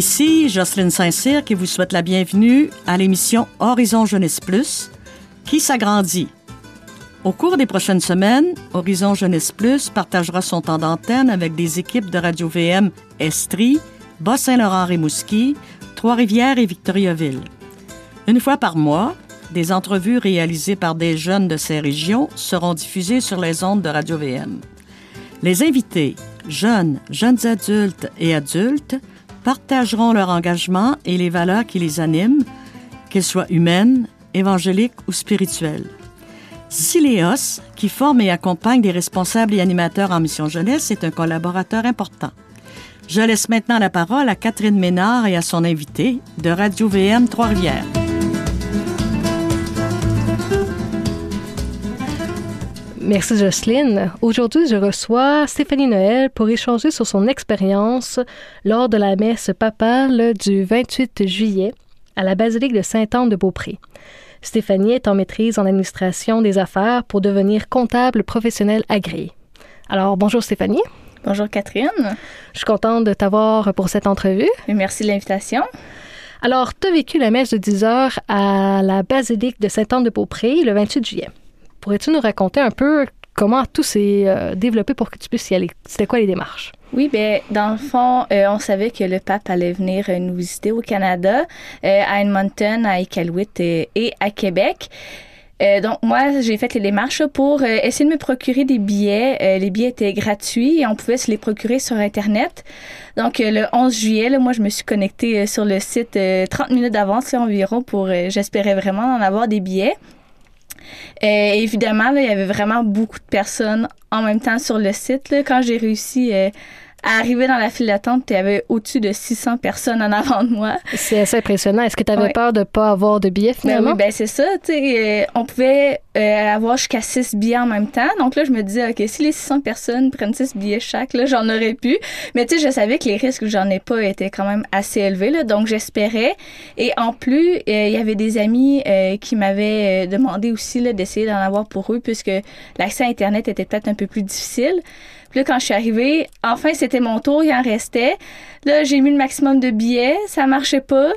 Ici Jocelyne Saint-Cyr qui vous souhaite la bienvenue à l'émission Horizon Jeunesse Plus qui s'agrandit. Au cours des prochaines semaines, Horizon Jeunesse Plus partagera son temps d'antenne avec des équipes de Radio-VM Estrie, Bas-Saint-Laurent-Rimouski, Trois-Rivières et Victoriaville. Une fois par mois, des entrevues réalisées par des jeunes de ces régions seront diffusées sur les ondes de Radio-VM. Les invités, jeunes, jeunes adultes et adultes, partageront leur engagement et les valeurs qui les animent, qu'elles soient humaines, évangéliques ou spirituelles. Siléos, qui forme et accompagne des responsables et animateurs en mission jeunesse, est un collaborateur important. Je laisse maintenant la parole à Catherine Ménard et à son invité de Radio VM Trois-Rivières. Merci Jocelyne. Aujourd'hui, je reçois Stéphanie Noël pour échanger sur son expérience lors de la messe papale du 28 juillet à la basilique de Sainte-Anne-de-Beaupré. Stéphanie est en maîtrise en administration des affaires pour devenir comptable professionnel agréé. Alors, bonjour Stéphanie. Bonjour Catherine. Je suis contente de t'avoir pour cette entrevue. merci de l'invitation. Alors, tu as vécu la messe de 10 heures à la basilique de Sainte-Anne-de-Beaupré le 28 juillet. Pourrais-tu nous raconter un peu comment tout s'est euh, développé pour que tu puisses y aller? C'était quoi les démarches? Oui, ben dans le fond, euh, on savait que le pape allait venir euh, nous visiter au Canada, à Edmonton, à Iqaluit et, à Québec. donc moi, j'ai fait les démarches pour essayer de me procurer des billets. les billets étaient gratuits et on pouvait se les procurer sur Internet. Donc le 11 juillet, moi, je me suis connectée sur le site 30 minutes d'avance environ pour, j'espérais vraiment en avoir des billets. Euh, évidemment, il y avait vraiment beaucoup de personnes en même temps sur le site. Quand j'ai réussi euh, à arriver dans la file d'attente, il y avait au-dessus de 600 personnes en avant de moi. C'est assez impressionnant. Est-ce que tu avais peur de ne pas avoir de billets ben finalement? oui, ben c'est ça. Euh, on pouvait euh, avoir jusqu'à 6 billets en même temps. Donc là, je me disais, OK, si les 600 personnes prennent 6 billets chaque, là, j'en aurais pu. Mais tu sais, je savais que les risques que j'en ai pas étaient quand même assez élevés. Là, donc j'espérais. Et en plus, euh, il y avait des amis qui m'avaient demandé aussi d'essayer d'en avoir pour eux puisque l'accès à Internet était peut-être un peu plus difficile. Puis là, quand je suis arrivée, enfin, c'était mon tour, il en restait. Là, j'ai mis le maximum de billets, ça marchait pas.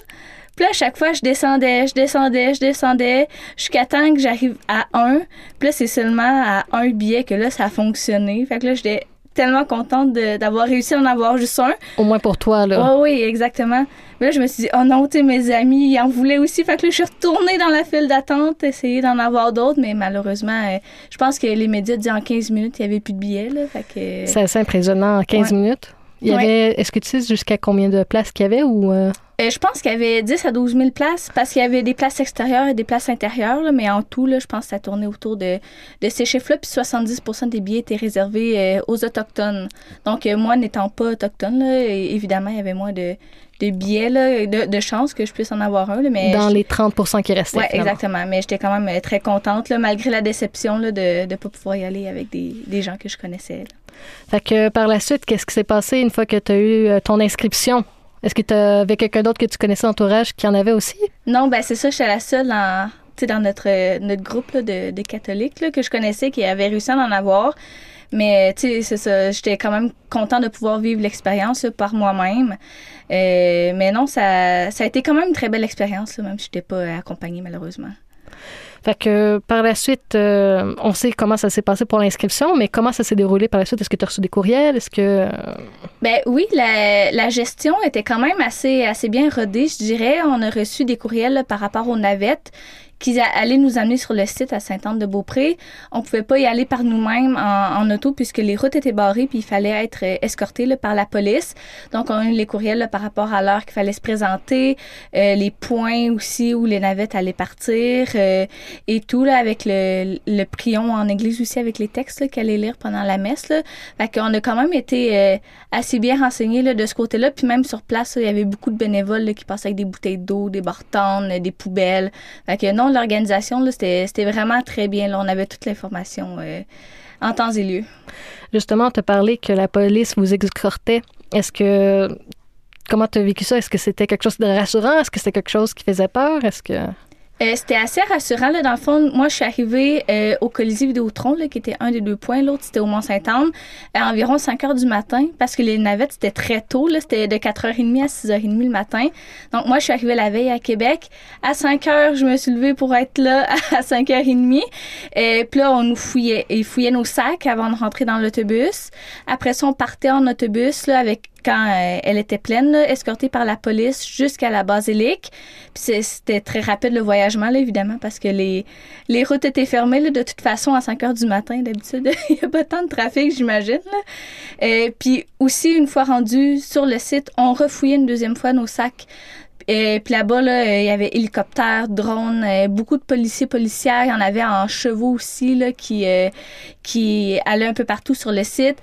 Puis là, à chaque fois, je descendais, je descendais, je descendais, jusqu'à temps que j'arrive à un. Puis là, c'est seulement à un billet que là, ça a fonctionné. Fait que là, j'étais tellement contente d'avoir réussi à en avoir juste un. Au moins pour toi, là. Oh, oui, exactement. Mais là, je me suis dit, oh non, tu mes amis, ils en voulaient aussi. Fait que là, je suis retournée dans la file d'attente, essayer d'en avoir d'autres, mais malheureusement, euh, je pense que les médias disaient en 15 minutes, il n'y avait plus de billets, là. Fait que... C'est assez impressionnant, en 15 minutes? Il y avait, est-ce que tu sais jusqu'à combien de places qu'il y avait ou euh? Euh, je pense qu'il y avait 10 à 12 000 places parce qu'il y avait des places extérieures et des places intérieures, mais en tout, là, je pense que ça tournait autour de, de ces chiffres-là. Puis 70 des billets étaient réservés euh, aux Autochtones. Donc, moi, n'étant pas autochtone, évidemment, il y avait moins de, de billets, de, de chances que je puisse en avoir un. mais Dans les 30% qui restaient. Oui, exactement. Mais j'étais quand même très contente, malgré la déception de ne pas pouvoir y aller avec des, des gens que je connaissais. Fait que par la suite, qu'est-ce qui s'est passé une fois que tu as eu euh, ton inscription? Est-ce que tu avais quelqu'un d'autre que tu connaissais entourage qui en avait aussi? Non, ben c'est ça, j'étais la seule dans, notre, notre groupe de, catholiques que je connaissais qui avait réussi à en avoir. Mais tu sais, c'est ça, j'étais quand même content de pouvoir vivre l'expérience par moi-même. Euh, mais non, ça, ça a été quand même une très belle expérience, même si je n'étais pas accompagnée malheureusement. Fait que par la suite, euh, on sait comment ça s'est passé pour l'inscription, mais comment ça s'est déroulé par la suite? Est-ce que tu as reçu des courriels? Est-ce que. Euh, ben oui, la, la, gestion était quand même assez, assez bien rodée, je dirais. On a reçu des courriels par rapport aux navettes qui allaient nous amener sur le site à Sainte-Anne-de-Beaupré. On pouvait pas y aller par nous-mêmes en, auto puisque les routes étaient barrées puis il fallait être euh, escorté là, par la police. Donc, on a eu les courriels par rapport à l'heure qu'il fallait se présenter, euh, les points aussi où les navettes allaient partir euh, et tout là avec le, le prion en église aussi avec les textes qu'elle allait lire pendant la messe. Là. Fait qu'on a quand même été assez bien renseignés là, de ce côté-là. Puis même sur place, il y avait beaucoup de bénévoles qui passaient avec des bouteilles d'eau, des bartonnes, des poubelles. Fait que non, l'organisation, c'était vraiment très bien. On avait toute l'information euh, en temps et lieu. Justement, tu as parlé que la police vous escortait. Est-ce que. Comment tu as vécu ça? Est-ce que c'était quelque chose de rassurant? Est-ce que c'était quelque chose qui faisait peur? Est-ce que. Euh, c'était assez rassurant. Là, dans le fond, moi, je suis arrivée euh, au Colisée Vidéotron, là, qui était un des deux points. L'autre, c'était au Mont-Saint-Anne, à environ 5 heures du matin, parce que les navettes, c'était très tôt. Là, c'était de 4h30 à 6h30 le matin. Donc, moi, je suis arrivée la veille à Québec. À 5 heures, je me suis levée pour être là à 5h30. Et puis là, on nous fouillait. Ils fouillaient nos sacs avant de rentrer dans l'autobus. Après ça, on partait en autobus là, avec quand euh, elle était pleine, escortée par la police jusqu'à la basilique. C'était très rapide le voyagement, là, évidemment, parce que les, les routes étaient fermées. Là, de toute façon, à 5 heures du matin, d'habitude, il n'y a pas tant de trafic, j'imagine. Et euh, puis aussi, une fois rendu sur le site, on refouillait une deuxième fois nos sacs. Et puis là-bas, là, il y avait hélicoptères, drones, euh, beaucoup de policiers, policières. Il y en avait en chevaux aussi là, qui, qui allaient un peu partout sur le site.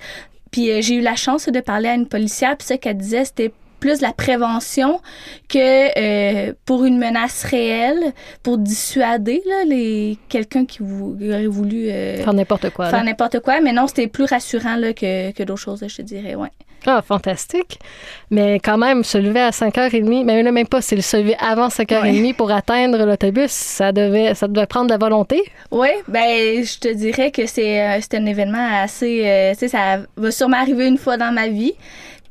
Puis euh, j'ai eu la chance de parler à une policière, puis ce qu'elle disait, c'était plus la prévention que euh, pour une menace réelle, pour dissuader là, les quelqu'un qui aurait voulu euh, faire n'importe quoi. Faire n'importe quoi, mais non, c'était plus rassurant là, que, que d'autres choses, je te dirais, ouais. Ah, fantastique. Mais quand même, se lever à 5h30, mais même pas, c'est se lever avant 5h30 pour atteindre l'autobus, ça devait, ça devait prendre de la volonté. Oui, ben je te dirais que c'est euh, un événement assez, euh, tu sais, ça va sûrement arriver une fois dans ma vie.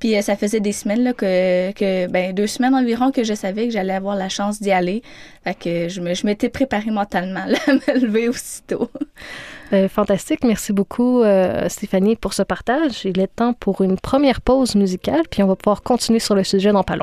Puis euh, ça faisait des semaines là, que, que ben deux semaines environ que je savais que j'allais avoir la chance d'y aller. Fait que je me je m'étais préparée mentalement là, à me lever aussitôt. Ben, fantastique. Merci beaucoup, euh, Stéphanie, pour ce partage. Il est temps pour une première pause musicale, puis on va pouvoir continuer sur le sujet dans pas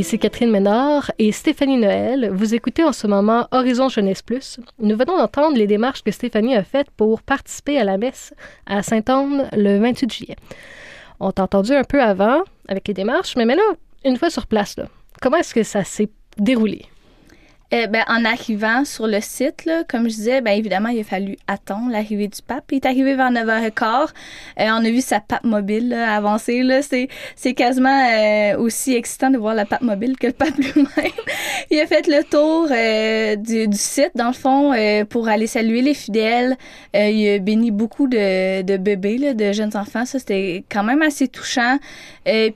Ici Catherine Ménard et Stéphanie Noël. Vous écoutez en ce moment Horizon Jeunesse Plus. Nous venons d'entendre les démarches que Stéphanie a faites pour participer à la messe à Sainte-Anne le 28 juillet. On t'a entendu un peu avant avec les démarches, mais maintenant, une fois sur place, comment est-ce que ça s'est déroulé? Eh ben, en arrivant sur le site, là, comme je disais, ben, évidemment, il a fallu attendre l'arrivée du pape. Il est arrivé vers 9h15. Euh, on a vu sa pape mobile avancer. Là. C'est, c'est quasiment euh, aussi excitant de voir la pape mobile que le pape lui-même. il a fait le tour euh, du, du, site, dans le fond, euh, pour aller saluer les fidèles. Euh, il a béni beaucoup de, de bébés, là, de jeunes enfants. Ça, c'était quand même assez touchant.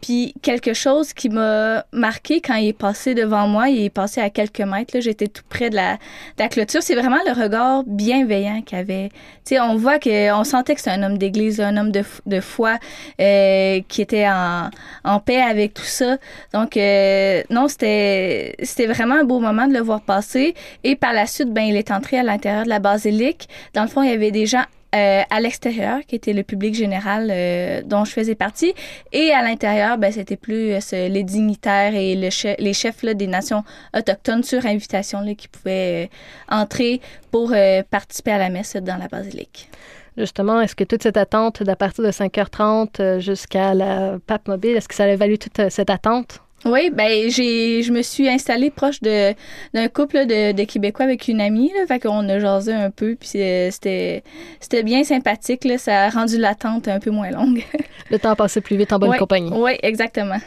puis quelque chose qui m'a marqué quand il est passé devant moi, il est passé à quelques mètres. Là, j'étais tout près de la, la clôture. C'est vraiment le regard bienveillant qu'il avait. Tu sais, on voit que, on sentait que c'est un homme d'église, un homme de, foi euh, qui était en, en paix avec tout ça. Donc, euh, non, c'était, c'était vraiment un beau moment de le voir passer. Et par la suite, ben, il est entré à l'intérieur de la basilique. Dans le fond, il y avait des gens euh, à l'extérieur, qui était le public général euh, dont je faisais partie, et à l'intérieur, ben, c'était plus euh, les dignitaires et le les chefs des nations autochtones sur invitation là, qui pouvaient entrer pour participer à la messe dans la basilique. Justement, est-ce que toute cette attente d'à partir de 5h30 jusqu'à la pape mobile, est-ce que ça a valu toute cette attente? Oui, ben j'ai je me suis installée proche de d'un couple de, de, Québécois avec une amie là, fait qu'on a jasé un peu puis c'était c'était bien sympathique là, ça a rendu l'attente un peu moins longue. Le temps passé plus vite en bonne compagnie. Oui, exactement.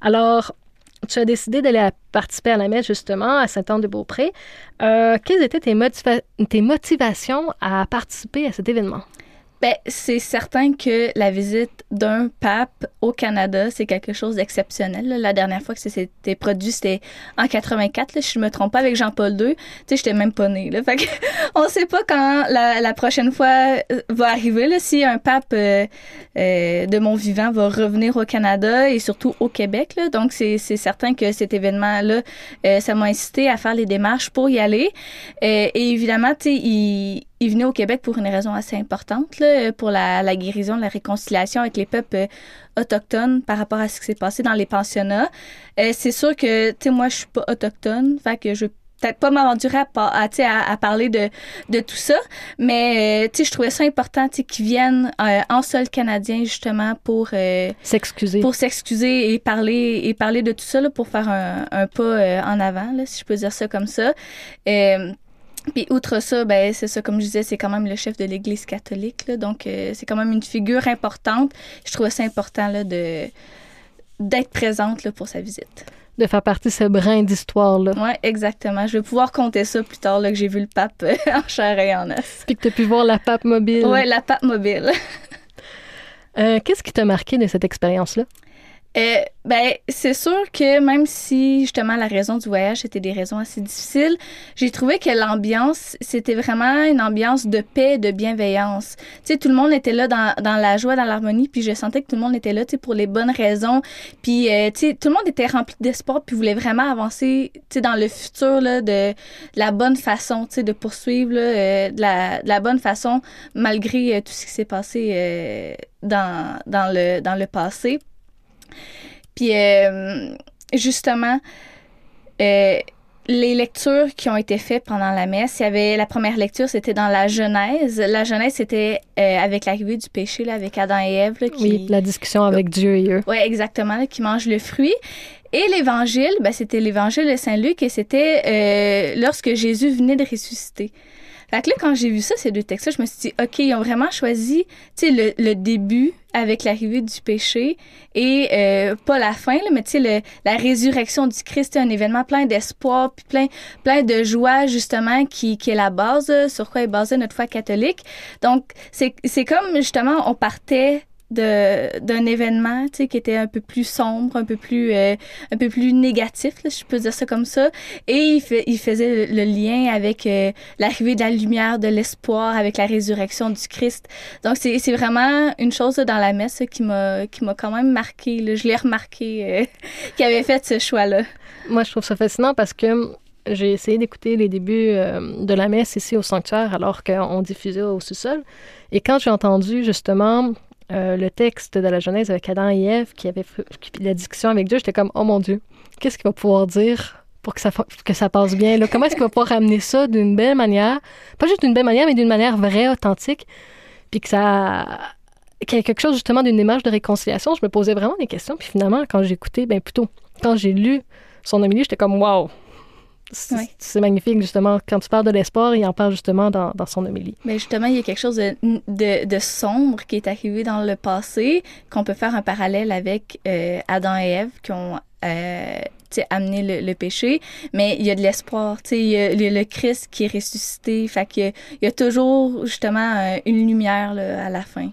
Alors, tu as décidé d'aller participer à la messe justement à Saint-Anne-de-Beaupré. Euh, quelles étaient tes, tes motivations à participer à cet événement? Ben, c'est certain que la visite d'un pape au Canada, c'est quelque chose d'exceptionnel. La dernière fois que c'était produit, c'était en 84, si je me trompe pas, avec Jean-Paul II. Tu sais, j'étais même pas née. Là. Fait que, on sait pas quand la, prochaine fois euh, va arriver, là, si un pape euh, euh, de mon vivant va revenir au Canada et surtout au Québec. Là. Donc, c'est certain que cet événement-là, ça m'a incité à faire les démarches pour y aller. et évidemment, tu sais, il il venait au Québec pour une raison assez importante, là, pour la, la, guérison, la réconciliation avec les peuples euh, autochtones par rapport à ce qui s'est passé dans les pensionnats. Euh, c'est sûr que, tu sais, moi, je suis pas autochtone, fait que je peut-être pas m'aventurer à, à, à, parler de, de tout ça, mais euh, je trouvais ça important qu'ils viennent euh, en sol canadien justement pour euh, s'excuser pour s'excuser et parler et parler de tout ça là, pour faire un, un pas en avant, là, si je peux dire ça comme ça. Puis outre ça, ben c'est ça, comme je disais, c'est quand même le chef de l'Église catholique, là, donc c'est quand même une figure importante. Je trouvais ça important là, de d'être présente là, pour sa visite de faire partie de ce brin d'histoire-là. Oui, exactement. Je vais pouvoir compter ça plus tard là, que j'ai vu le pape euh, en chair et en os. Puis que tu as pu voir la pape mobile. Oui, la pape mobile. euh, Qu'est-ce qui t'a marqué de cette expérience-là? Euh, ben, c'est sûr que même si justement la raison du voyage c'était des raisons assez difficiles, j'ai trouvé que l'ambiance c'était vraiment une ambiance de paix, de bienveillance. Tu sais, tout le monde était là dans, dans la joie, dans l'harmonie, puis je sentais que tout le monde était là, tu sais, pour les bonnes raisons. Puis, euh, tu sais, tout le monde était rempli d'espoir, puis voulait vraiment avancer, tu sais, dans le futur là, de, la bonne façon, tu sais, de poursuivre là, euh, de, la, de la bonne façon malgré tout ce qui s'est passé dans, dans le dans le passé. Puis euh, justement, euh, les lectures qui ont été faites pendant la messe, il y avait la première lecture, c'était dans la Genèse. La Genèse, c'était euh, avec l'arrivée du péché, là, avec Adam et Ève. qui... Oui, la discussion avec Dieu et eux. Oui, exactement, qui mangent le fruit. Et l'évangile, ben, c'était l'évangile de Saint Luc et c'était lorsque Jésus venait de ressusciter. Fait que là, quand j'ai vu ça, ces deux textes-là, je me suis dit, OK, ils ont vraiment choisi, tu sais, le, le, début avec l'arrivée du péché et euh, pas la fin, là, mais tu sais, la résurrection du Christ, c'est un événement plein d'espoir, puis plein, plein de joie, justement, qui, qui est la base, sur quoi est basée notre foi catholique. Donc, c'est comme, justement, on partait d'un événement qui était un peu plus sombre un peu plus euh, un peu plus négatif là, je peux dire ça comme ça et il, fait, il faisait le, lien avec euh, l'arrivée de la lumière de l'espoir avec la résurrection du Christ donc c'est vraiment une chose dans la messe m'a qui m'a quand même marqué là. je l'ai remarqué euh, avait fait ce choix là moi je trouve ça fascinant parce que j'ai essayé d'écouter les débuts de la messe ici au sanctuaire alors qu'on diffusait au sous-sol. Et quand j'ai entendu justement euh, le texte de la Genèse avec Adam et Ève qui avait la discussion avec Dieu, j'étais comme oh mon Dieu, qu'est-ce qu'il va pouvoir dire pour que ça que ça passe bien là? Comment est-ce qu'il va pouvoir ramener ça d'une belle manière, pas juste d'une belle manière, mais d'une manière vraie, authentique, puis que ça qu'il y quelque chose justement d'une démarche de réconciliation? Je me posais vraiment des questions, puis finalement quand écouté, ben plutôt quand j'ai lu son homilie, j'étais comme wow, c'est magnifique, justement. Quand tu parles de l'espoir, il en parle justement dans, dans son homélie. Mais justement, il y a quelque chose de, de, de sombre qui est arrivé dans le passé, qu'on peut faire un parallèle avec euh, Adam et Ève qui ont euh, amené le, péché. Mais il y a de l'espoir. Il y a le, le, Christ qui est ressuscité. Fait qu'il il y a toujours, justement, euh, une lumière là, à la fin.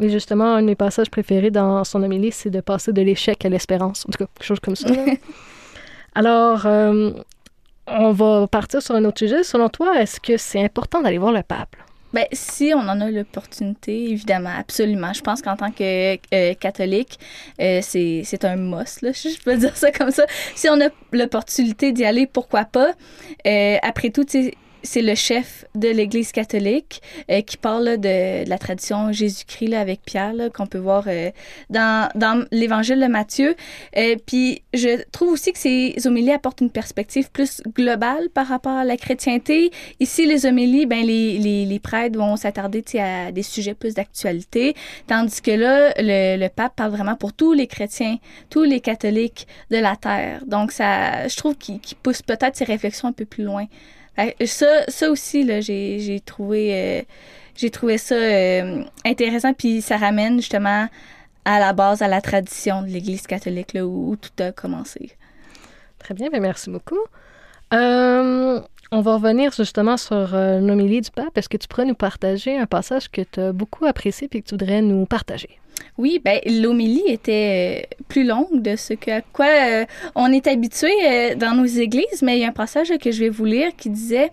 Oui, justement, un de mes passages préférés dans son homélie, c'est de passer de l'échec à l'espérance. En tout cas, quelque chose comme ça. Alors, euh, on va partir sur un autre sujet. Selon toi, est-ce que c'est important d'aller voir le pape? Bien, si on en a l'opportunité, évidemment, absolument. Je pense qu'en tant que euh, catholique, euh, c'est un must, là, je peux dire ça comme ça. Si on a l'opportunité d'y aller, pourquoi pas? Euh, après tout, c'est le chef de l'Église catholique euh, qui parle de, la tradition Jésus-Christ avec Pierre, qu'on peut voir euh, dans, dans l'Évangile de Matthieu. Euh, puis je trouve aussi que ces homélies apportent une perspective plus globale par rapport à la chrétienté. Ici, les homélies, ben les, les, les prêtres vont s'attarder à des sujets plus d'actualité, tandis que là, le, le pape parle vraiment pour tous les chrétiens, tous les catholiques de la terre. Donc ça, je trouve qu'il pousse peut-être ses réflexions un peu plus loin. Ça, ça aussi, là, j'ai, j'ai trouvé, euh, j'ai trouvé ça euh, intéressant, puis ça ramène justement à la base, à la tradition de l'Église catholique, là, où, tout a commencé. Très bien, bien merci beaucoup. Euh, on va revenir justement sur l'homélie du pape. Est-ce que tu pourrais nous partager un passage que tu as beaucoup apprécié et que tu voudrais nous partager? Oui, ben l'homélie était euh, plus longue de ce à quoi euh, on est habitué euh, dans nos églises, mais il y a un passage que je vais vous lire qui disait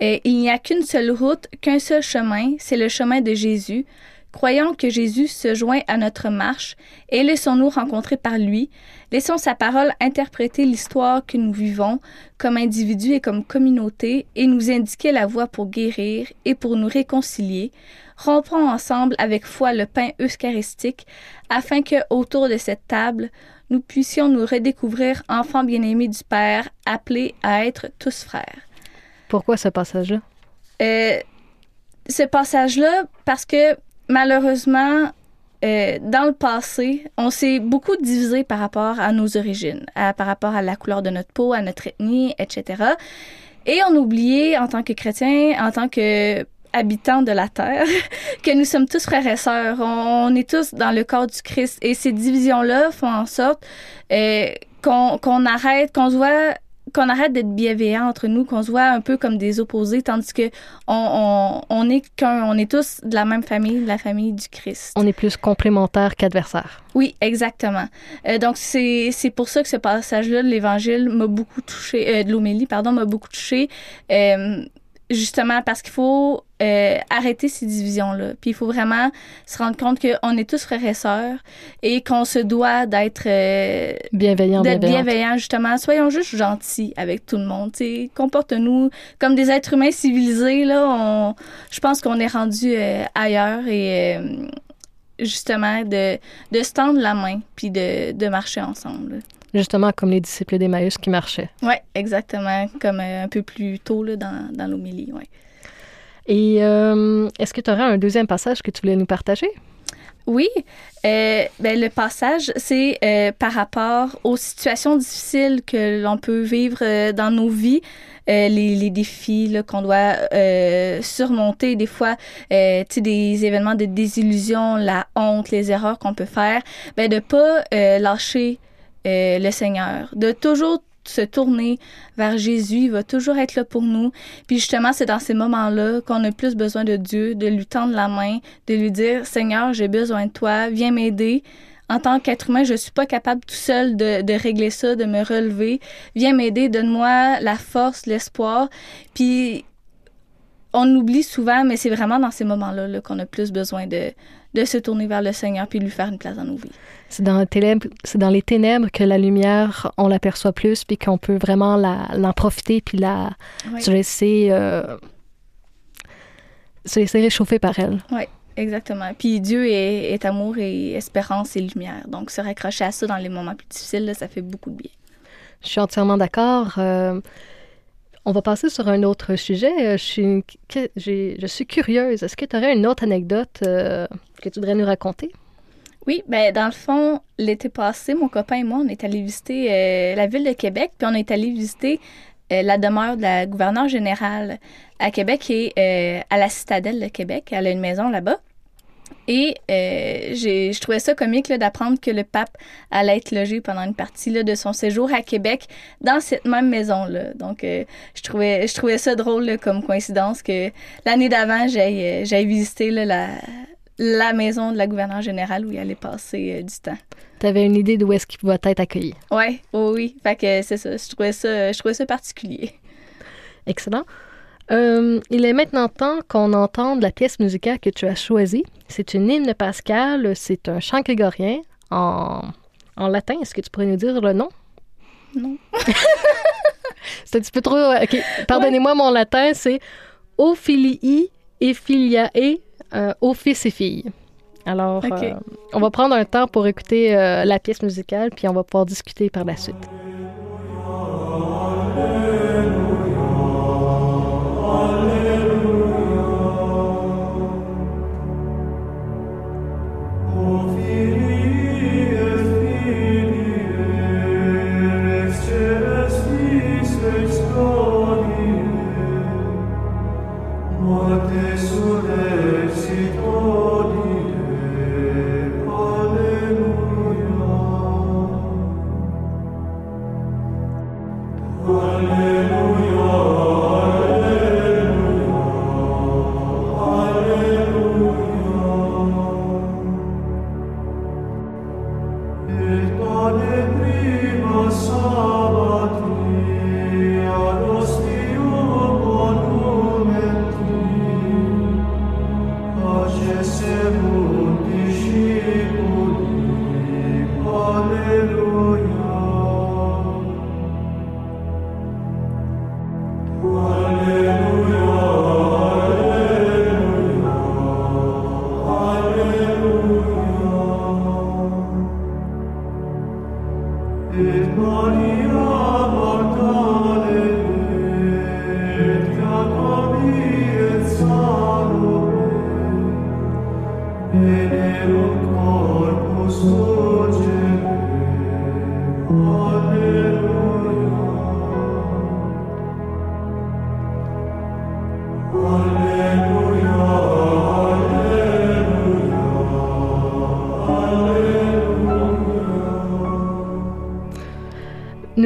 Il n'y a qu'une seule route, qu'un seul chemin, c'est le chemin de Jésus. Croyons que Jésus se joint à notre marche et laissons-nous rencontrer par lui. Laissons sa parole interpréter l'histoire que nous vivons comme individus et comme communauté et nous indiquer la voie pour guérir et pour nous réconcilier. Rompons ensemble avec foi le pain eucharistique afin que, autour de cette table, nous puissions nous redécouvrir enfants bien-aimés du Père, appelés à être tous frères. Pourquoi ce passage-là? Euh, ce passage-là, parce que malheureusement, euh, dans le passé, on s'est beaucoup divisé par rapport à nos origines, par rapport à la couleur de notre peau, à notre ethnie, etc. Et on a oublié, en tant que chrétiens, en tant que habitants de la terre, que nous sommes tous frères et sœurs. On, est tous dans le corps du Christ. Et ces divisions-là font en sorte euh, qu'on arrête, qu'on se voit qu'on arrête d'être bienveillant entre nous, qu'on se voit un peu comme des opposés, tandis que on, on, est qu'un, on est tous de la même famille, de la famille du Christ. On est plus complémentaires qu'adversaires. Oui, exactement. Euh, donc c'est c'est pour ça que ce passage-là de l'Évangile m'a beaucoup touché, euh, de l'homélie, pardon, m'a beaucoup touché. Euh, justement parce qu'il faut euh, arrêter ces divisions-là. Puis il faut vraiment se rendre compte qu'on est tous frères et sœurs et qu'on se doit d'être euh, bienveillant, d'être bienveillant justement. Soyons juste gentils avec tout le monde. Comporte-nous comme des êtres humains civilisés. Là, on, je pense qu'on est rendu euh, ailleurs et euh, justement de, de se tendre la main puis de, de marcher ensemble. Justement, comme les disciples d'Emmaüs qui marchaient. Oui, exactement, comme euh, un peu plus tôt là, dans, dans l'homélie. Ouais. Et euh, est-ce que tu aurais un deuxième passage que tu voulais nous partager? Oui, euh, ben, le passage, c'est euh, par rapport aux situations difficiles que l'on peut vivre dans nos vies, les, défis qu'on doit surmonter, des fois, des événements de désillusion, la honte, les erreurs qu'on peut faire, ben, de pas lâcher le Seigneur, de toujours se tourner vers Jésus, il va toujours être là pour nous. Puis justement, c'est dans ces moments-là qu'on a plus besoin de Dieu, de lui tendre la main, de lui dire Seigneur, j'ai besoin de toi, viens m'aider. En tant qu'être humain, je suis pas capable tout seul de, de régler ça, de me relever. Viens m'aider, donne-moi la force, l'espoir. Puis on oublie souvent, mais c'est vraiment dans ces moments-là -là, qu'on a plus besoin de, de se tourner vers le Seigneur puis lui faire une place dans nos vies. C'est dans, les ténèbres que la lumière, on l'aperçoit plus, puis qu'on peut vraiment l'en profiter, puis la, oui. se, laisser, euh, se laisser réchauffer par elle. Oui, exactement. Puis Dieu est, est, amour et espérance et lumière. Donc se raccrocher à ça dans les moments plus difficiles, là, ça fait beaucoup de bien. Je suis entièrement d'accord. Euh, on va passer sur un autre sujet. Euh, je suis, je suis curieuse. Est-ce que tu aurais une autre anecdote euh, que tu voudrais nous raconter? Oui, ben dans le fond, l'été passé, mon copain et moi, on est allés visiter euh, la ville de Québec, puis on est allé visiter la demeure de la gouverneure générale à Québec et à la citadelle de Québec. Elle a une maison là-bas. Et euh, je trouvais ça comique d'apprendre que le pape allait être logé pendant une partie là, de son séjour à Québec dans cette même maison-là. Donc, euh, je, trouvais, je trouvais ça drôle là, comme coïncidence que l'année d'avant, j'aille euh, visiter là, la, la maison de la gouverneure générale où il allait passer euh, du temps. Tu avais une idée d'où est-ce qu'il pouvait être accueilli? Ouais, oh oui, Fait que c'est ça. Je trouvais ça, je trouvais ça particulier. Excellent. Euh, il est maintenant temps qu'on entende la pièce musicale que tu as choisie. C'est une hymne pascale, c'est un chant grégorien en, en latin. Est-ce que tu pourrais nous dire le nom? Non. c'est un petit peu trop. OK, pardonnez-moi, ouais. mon latin, c'est Ophilii et Filiae, euh, aux fils et filles. Alors, okay. euh, on va prendre un temps pour écouter euh, la pièce musicale, puis on va pouvoir discuter par la suite.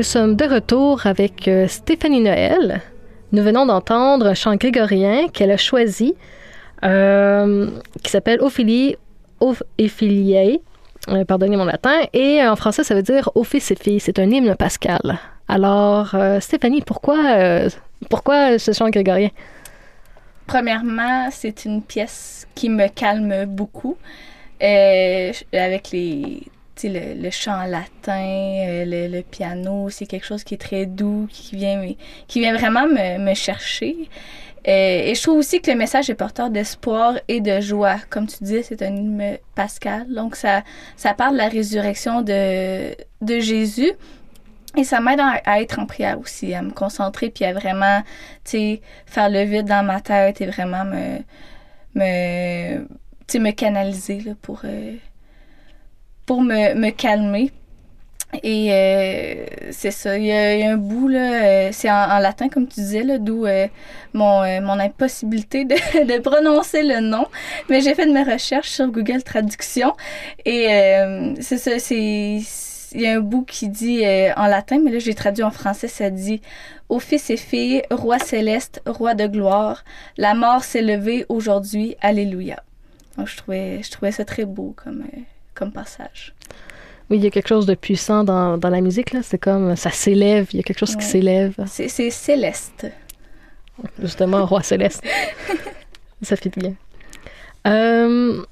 Sommes de retour avec euh, Stéphanie Noël. Nous venons d'entendre un chant grégorien qu'elle a choisi, euh, qui s'appelle Ophélie Ophiliae, euh, pardonnez mon latin, et en français ça veut dire Au et filles. C'est un hymne pascal. Alors, Stéphanie, pourquoi, pourquoi ce chant grégorien? Premièrement, c'est une pièce qui me calme beaucoup. avec les le, chant latin, euh, le, piano, c'est quelque chose qui est très doux, qui vient, qui vient vraiment me, chercher. Euh, et je trouve aussi que le message est porteur d'espoir et de joie. Comme tu disais, c'est un hymne pascal. Donc, ça, ça parle de la résurrection de, de Jésus. Et ça m'aide à, être en prière aussi, à me concentrer, puis à vraiment, faire le vide dans ma tête et vraiment me, me, me canaliser là, pour... Euh, pour me, me calmer. Et euh, c'est ça, il y, a, un bout, là, euh, c'est en, latin, comme tu disais, là, d'où euh, mon, mon impossibilité de, de, prononcer le nom. Mais j'ai fait de mes recherches sur Google Traduction. Et c'est ça, c'est... Il y a un bout qui dit en latin, mais là, j'ai traduit en français, ça dit « Ô fils et filles, roi céleste, roi de gloire, la mort s'est levée aujourd'hui, Alléluia. » Donc, je trouvais, je trouvais ça très beau comme comme passage. Oui, il y a quelque chose de puissant dans, dans la musique, là. C'est comme, ça s'élève, il y a quelque chose qui s'élève. C'est céleste. Justement, roi céleste. ça fit bien. Euh,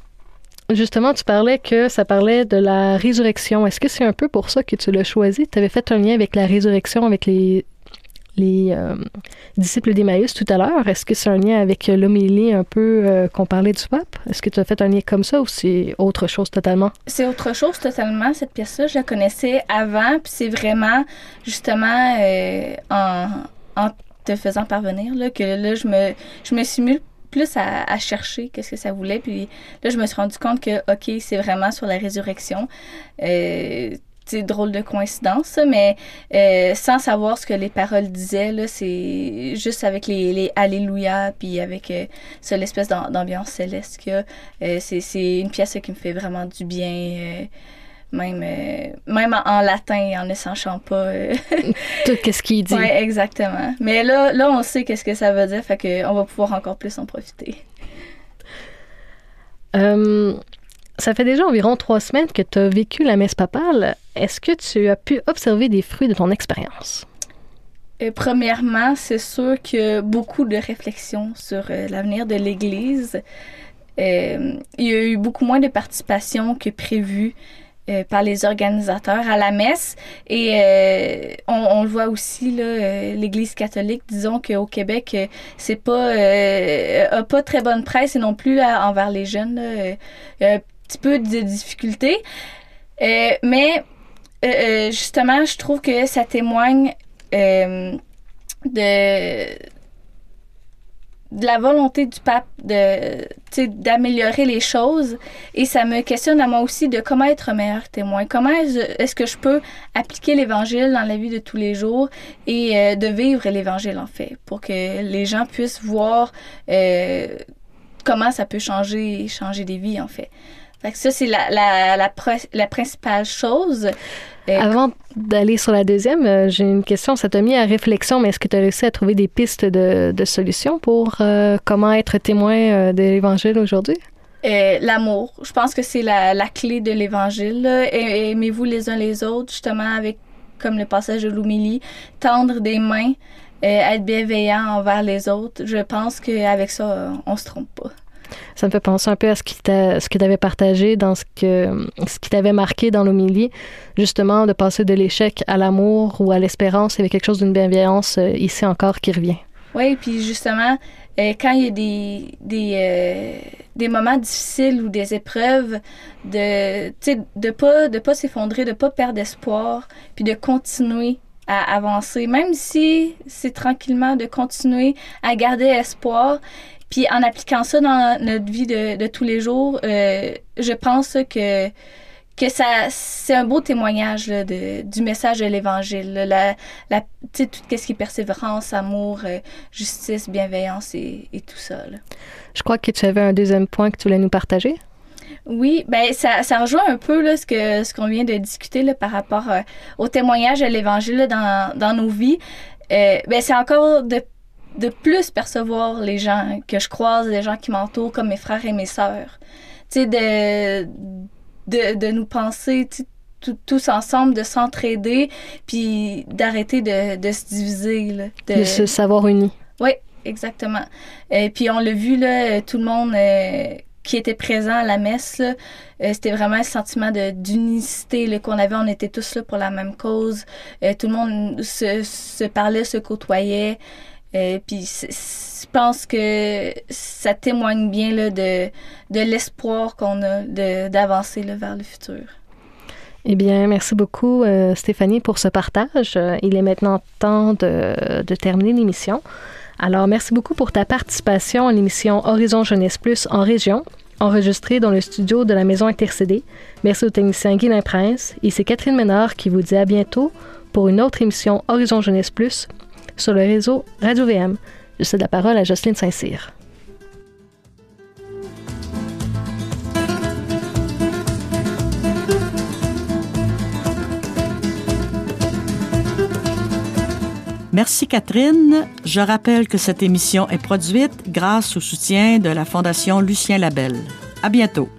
justement, tu parlais que ça parlait de la résurrection. Est-ce que c'est un peu pour ça que tu l'as choisi? Tu avais fait un lien avec la résurrection, avec les les euh, disciples d'Emmaüs tout à l'heure. Est-ce que c'est un lien avec l'homélie un peu euh, qu'on parlait du pape? Est-ce que tu as fait un lien comme ça ou c'est autre chose totalement? C'est autre chose totalement. Cette pièce-là, je la connaissais avant, puis c'est vraiment justement euh, en, te faisant parvenir là, que là, je me, je me suis plus à, à chercher qu'est-ce que ça voulait. Puis là, je me suis rendu compte que, OK, c'est vraiment sur la résurrection. C'est drôle de coïncidence, mais euh, sans savoir ce que les paroles disaient, c'est juste avec les, les Alléluia, puis avec euh, l'espèce d'ambiance céleste qu'il y a. Euh, c'est une pièce qui me fait vraiment du bien, euh, même, même en, latin, en ne sachant pas. Tout ce qu'il dit. Oui, exactement. Mais là, là, on sait qu'est-ce que ça veut dire, fait qu'on va pouvoir encore plus en profiter. Ça fait déjà environ trois semaines que tu as vécu la messe papale. Est-ce que tu as pu observer des fruits de ton expérience? Euh, premièrement, c'est sûr que beaucoup de réflexions sur euh, l'avenir de l'Église. Euh, il y a eu beaucoup moins de participation que prévu par les organisateurs à la messe. Et on, le voit aussi, l'Église catholique, disons qu'au Québec, c'est pas, pas très bonne presse et non plus envers les jeunes. Petit peu de difficultés. Euh, mais euh, euh, justement, je trouve que ça témoigne de, de la volonté du pape d'améliorer les choses. Et ça me questionne à moi aussi de comment être meilleur témoin. Comment est-ce que je peux appliquer l'évangile dans la vie de tous les jours et de vivre l'évangile en fait pour que les gens puissent voir comment ça peut changer changer des vies en fait ça, c'est la, la, la, la, principale chose. Euh, Avant d'aller sur la deuxième, euh, j'ai une question. Ça t'a mis à réflexion, mais est-ce que tu as réussi à trouver des pistes de, de solutions pour euh, comment être témoin de l'Évangile aujourd'hui? L'amour. Je pense que c'est la, la clé de l'Évangile. Aimez-vous les uns les autres, justement, avec, comme le passage de l'Oumilie, tendre des mains, être bienveillant envers les autres. Je pense qu'avec ça, on se trompe pas. Ça me fait penser un peu à ce, ce que tu avais partagé dans ce, que, ce qui t'avait marqué dans l'homilie, justement de passer de l'échec à l'amour ou à l'espérance avec quelque chose d'une bienveillance euh, ici encore qui revient. Oui, puis justement, euh, quand il y a des, des, euh, des moments difficiles ou des épreuves, de de pas de pas s'effondrer, de pas perdre espoir, puis de continuer à avancer, même si c'est tranquillement de continuer à garder espoir puis en appliquant ça dans notre vie de, de tous les jours, euh, je pense que que ça c'est un beau témoignage de, du message de l'Évangile. La, la, tout ce qui est persévérance, amour, euh, justice, bienveillance et, et tout ça. Je crois que tu avais un deuxième point que tu voulais nous partager. Oui, ben ça, ça rejoint un peu là, ce que ce qu'on vient de discuter là, par rapport euh, au témoignage de l'Évangile dans, dans nos vies. Euh, ben c'est encore de, de plus percevoir les gens que je croise, les gens qui m'entourent comme mes frères et mes sœurs. Tu sais, de, de, de nous penser tous ensemble, de s'entraider, puis d'arrêter de, de se diviser. Là, de... se savoir unis. Oui, exactement. Et puis on l'a vu, là, tout le monde... Euh, qui était présent à la messe, euh, c'était vraiment un sentiment de d'unicité qu'on avait. On était tous là pour la même cause. Euh, tout le monde se, se parlait, se côtoyait. Euh, puis je pense que ça témoigne bien là, de, de l'espoir qu'on a d'avancer vers le futur. Eh bien, merci beaucoup, Stéphanie, pour ce partage. Il est maintenant temps de, de terminer l'émission. Alors, merci beaucoup pour ta participation à l'émission Horizon Jeunesse Plus en région, enregistrée dans le studio de la Maison Intercédée. Merci au technicien Guy Prince et c'est Catherine Ménard qui vous dit à bientôt pour une autre émission Horizon Jeunesse Plus sur le réseau Radio VM. Je cède la parole à Jocelyne Saint-Cyr. Merci Catherine. Je rappelle que cette émission est produite grâce au soutien de la Fondation Lucien Labelle. À bientôt.